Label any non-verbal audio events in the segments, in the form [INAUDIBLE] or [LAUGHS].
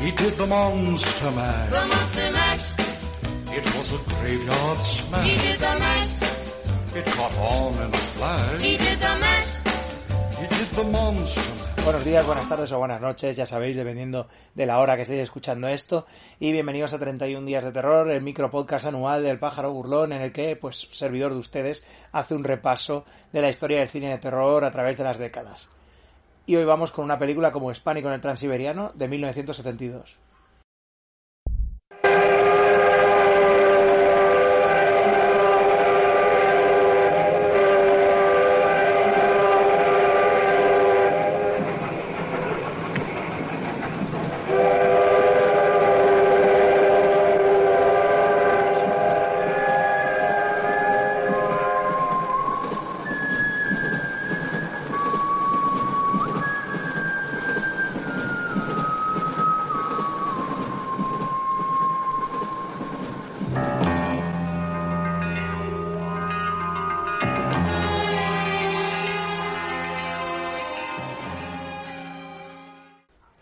He did the monster mash. The monster mash. It was a graveyard smash. He did the mash. It caught on in a flash. He did the mash. He did the monster mash. Buenos días, buenas tardes o buenas noches, ya sabéis, dependiendo de la hora que estéis escuchando esto. Y bienvenidos a 31 días de terror, el micro podcast anual del pájaro burlón, en el que, pues, servidor de ustedes hace un repaso de la historia del cine de terror a través de las décadas. Y hoy vamos con una película como Hispánico en el Transiberiano de 1972.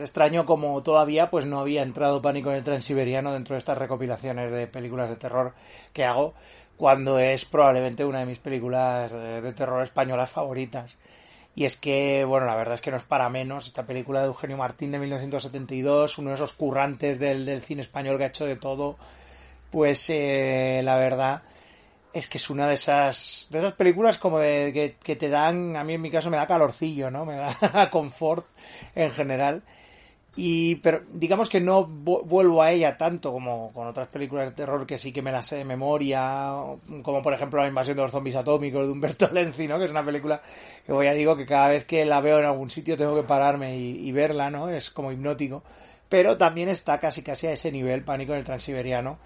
Extraño como todavía pues no había entrado Pánico en el Transiberiano dentro de estas recopilaciones de películas de terror que hago cuando es probablemente una de mis películas de, de terror españolas favoritas. Y es que, bueno, la verdad es que no es para menos esta película de Eugenio Martín de 1972, uno de esos currantes del, del cine español que ha hecho de todo, pues eh, la verdad es que es una de esas de esas películas como de que, que te dan, a mí en mi caso me da calorcillo, ¿no? Me da [LAUGHS] confort en general. Y, pero digamos que no vuelvo a ella tanto como con otras películas de terror que sí que me las sé de memoria, como por ejemplo La invasión de los zombies atómicos de Humberto [LAUGHS] Lenzi, ¿no? Que es una película que voy a digo que cada vez que la veo en algún sitio tengo que pararme y, y verla, ¿no? Es como hipnótico. Pero también está casi casi a ese nivel Pánico en el Transiberiano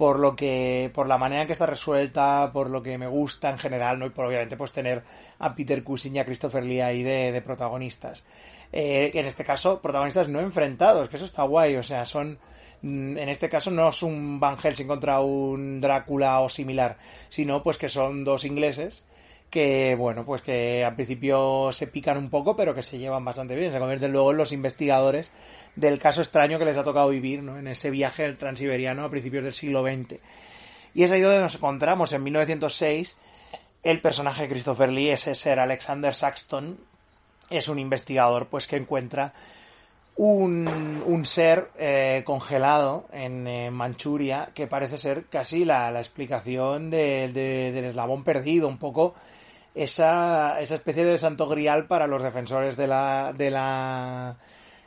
por lo que por la manera en que está resuelta por lo que me gusta en general no y por obviamente pues tener a Peter Cushing y a Christopher Lee ahí de, de protagonistas. Eh, en este caso protagonistas no enfrentados que eso está guay o sea son en este caso no es un Van Helsing contra un Drácula o similar sino pues que son dos ingleses que bueno pues que al principio se pican un poco pero que se llevan bastante bien se convierten luego en los investigadores del caso extraño que les ha tocado vivir ¿no? en ese viaje transiberiano a principios del siglo XX y es ahí donde nos encontramos en 1906 el personaje de Christopher Lee ese ser Alexander Saxton es un investigador pues que encuentra un, un ser eh, congelado en eh, Manchuria que parece ser casi la, la explicación de, de, del eslabón perdido, un poco esa, esa especie de santo grial para los defensores de la, de la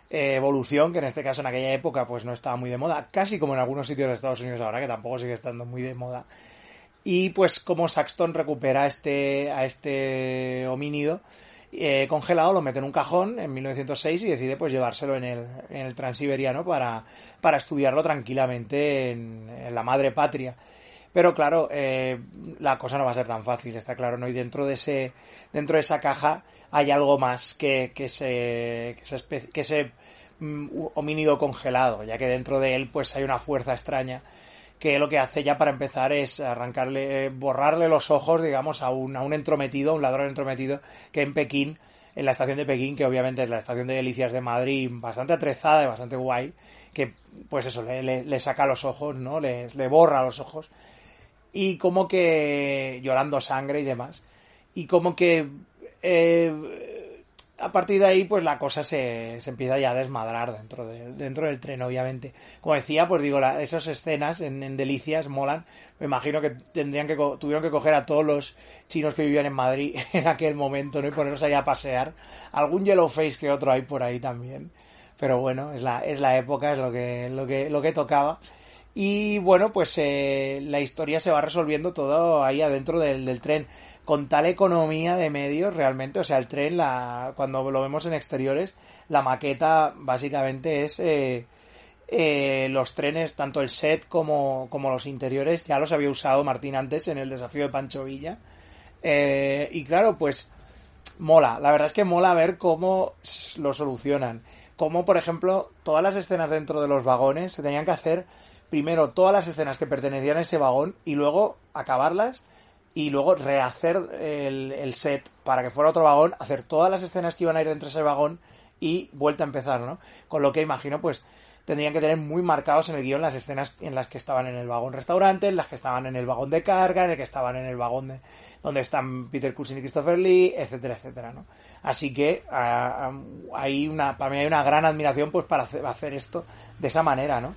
eh, evolución, que en este caso en aquella época pues no estaba muy de moda, casi como en algunos sitios de Estados Unidos ahora, que tampoco sigue estando muy de moda. Y pues como Saxton recupera este, a este homínido, eh, congelado, lo mete en un cajón en 1906 y decide pues llevárselo en el, en el transiberiano para, para estudiarlo tranquilamente en, en, la madre patria. Pero claro, eh, la cosa no va a ser tan fácil, está claro, ¿no? Y dentro de ese, dentro de esa caja hay algo más que, que ese, que especie, que ese mm, homínido congelado, ya que dentro de él pues hay una fuerza extraña que lo que hace ya para empezar es arrancarle, borrarle los ojos, digamos, a un, a un entrometido, un ladrón entrometido, que en Pekín, en la estación de Pekín, que obviamente es la estación de delicias de Madrid, bastante atrezada y bastante guay, que pues eso, le, le, le saca los ojos, ¿no? Le, le, borra los ojos. Y como que llorando sangre y demás. Y como que eh, a partir de ahí, pues la cosa se, se empieza ya a desmadrar dentro, de, dentro del tren, obviamente. Como decía, pues digo, la, esas escenas en, Delicias molan. Me imagino que tendrían que tuvieron que coger a todos los chinos que vivían en Madrid [LAUGHS] en aquel momento, ¿no? Y ponerlos ahí a pasear. Algún yellow face que otro hay por ahí también. Pero bueno, es la, es la época, es lo que, lo que, lo que tocaba. Y bueno, pues eh, la historia se va resolviendo todo ahí adentro del, del tren con tal economía de medios realmente, o sea, el tren, la, cuando lo vemos en exteriores, la maqueta básicamente es eh, eh, los trenes, tanto el set como, como los interiores, ya los había usado Martín antes en el desafío de Pancho Villa. Eh, y claro, pues mola, la verdad es que mola ver cómo lo solucionan. Como, por ejemplo, todas las escenas dentro de los vagones se tenían que hacer primero todas las escenas que pertenecían a ese vagón y luego acabarlas y luego rehacer el, el, set para que fuera otro vagón, hacer todas las escenas que iban a ir dentro de ese vagón y vuelta a empezar, ¿no? Con lo que imagino, pues, tendrían que tener muy marcados en el guion las escenas en las que estaban en el vagón restaurante, en las que estaban en el vagón de carga, en el que estaban en el vagón de, donde están Peter Cushing y Christopher Lee, etcétera, etcétera, ¿no? Así que ah, ah, hay una, para mí hay una gran admiración pues para hacer, hacer esto de esa manera, ¿no?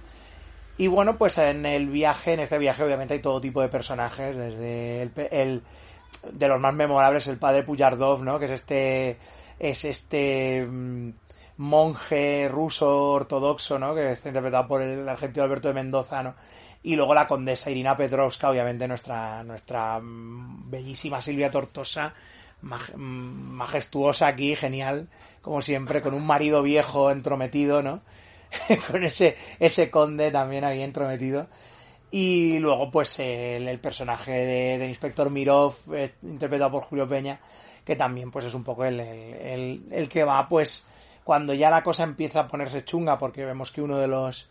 Y bueno, pues en el viaje, en este viaje obviamente hay todo tipo de personajes, desde el, el de los más memorables el padre Puyardov, ¿no? Que es este es este mm, monje ruso ortodoxo, ¿no? Que está interpretado por el argentino Alberto de Mendoza, ¿no? Y luego la condesa Irina Petrovska, obviamente nuestra, nuestra mm, bellísima Silvia Tortosa, mm, majestuosa aquí, genial, como siempre, con un marido viejo entrometido, ¿no? [LAUGHS] con ese, ese conde también ahí entrometido. Y luego, pues, el, personaje de, Inspector Mirov, eh, interpretado por Julio Peña, que también, pues, es un poco el, el, el, que va, pues, cuando ya la cosa empieza a ponerse chunga, porque vemos que uno de los,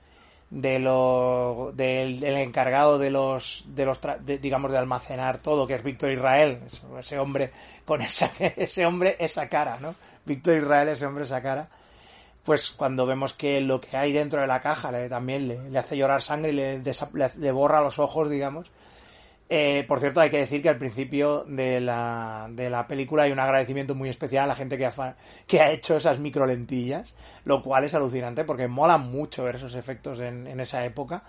de lo, del, encargado de los, de los, digamos, de almacenar todo, que es Víctor Israel, ese hombre con esa, [LAUGHS] ese hombre, esa cara, ¿no? Víctor Israel, ese hombre, esa cara pues cuando vemos que lo que hay dentro de la caja le, también le, hace llorar sangre y le, le, borra los ojos, digamos. Eh, por cierto, hay que decir que al principio de la, de la película hay un agradecimiento muy especial a la gente que ha, que ha hecho esas micro lentillas, lo cual es alucinante porque mola mucho ver esos efectos en, en esa época.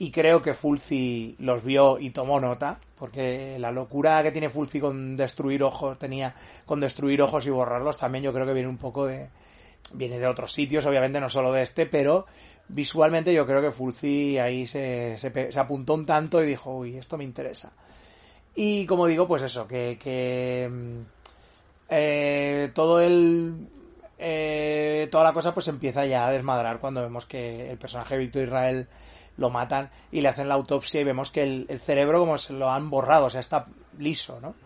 Y creo que Fulci los vio y tomó nota, porque la locura que tiene Fulci con destruir ojos, tenía con destruir ojos y borrarlos, también yo creo que viene un poco de, viene de otros sitios, obviamente no solo de este, pero visualmente yo creo que Fulci ahí se, apuntó un tanto y dijo, uy, esto me interesa. Y como digo, pues eso, que, mm, eh, todo el... Eh, toda la cosa pues empieza ya a desmadrar cuando vemos que el personaje Víctor Israel lo matan y le hacen la autopsia y vemos que el, cerebro como se lo han borrado, o sea, está liso, ¿no?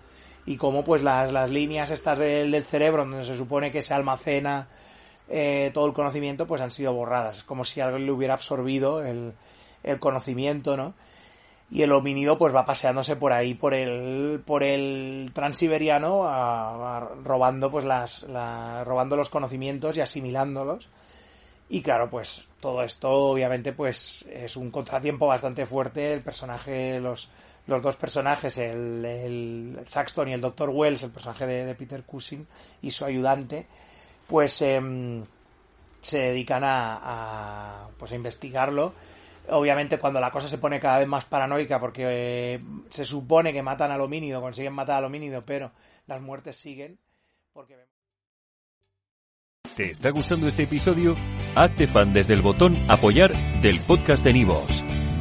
Y como pues las, las líneas estas del, del cerebro donde se supone que se almacena eh, todo el conocimiento, pues han sido borradas. Es como si alguien le hubiera absorbido el, conocimiento, ¿no? Y el homínido pues va paseándose por ahí, por el, por el transiberiano, robando pues las, robando los conocimientos y asimilándolos. Y claro, pues todo esto obviamente pues es un contratiempo bastante fuerte. El personaje, los, los dos personajes, el, el Saxton y el Dr. Wells, el personaje de, de Peter Cushing y su ayudante, pues em, se dedican a, pues a investigarlo. Obviamente cuando la cosa se pone cada vez más paranoica porque eh, se supone que matan al homínido, consiguen matar al homínido, pero las muertes siguen porque ¿Te está gustando este episodio? Hazte fan desde el botón apoyar del podcast de Nivos.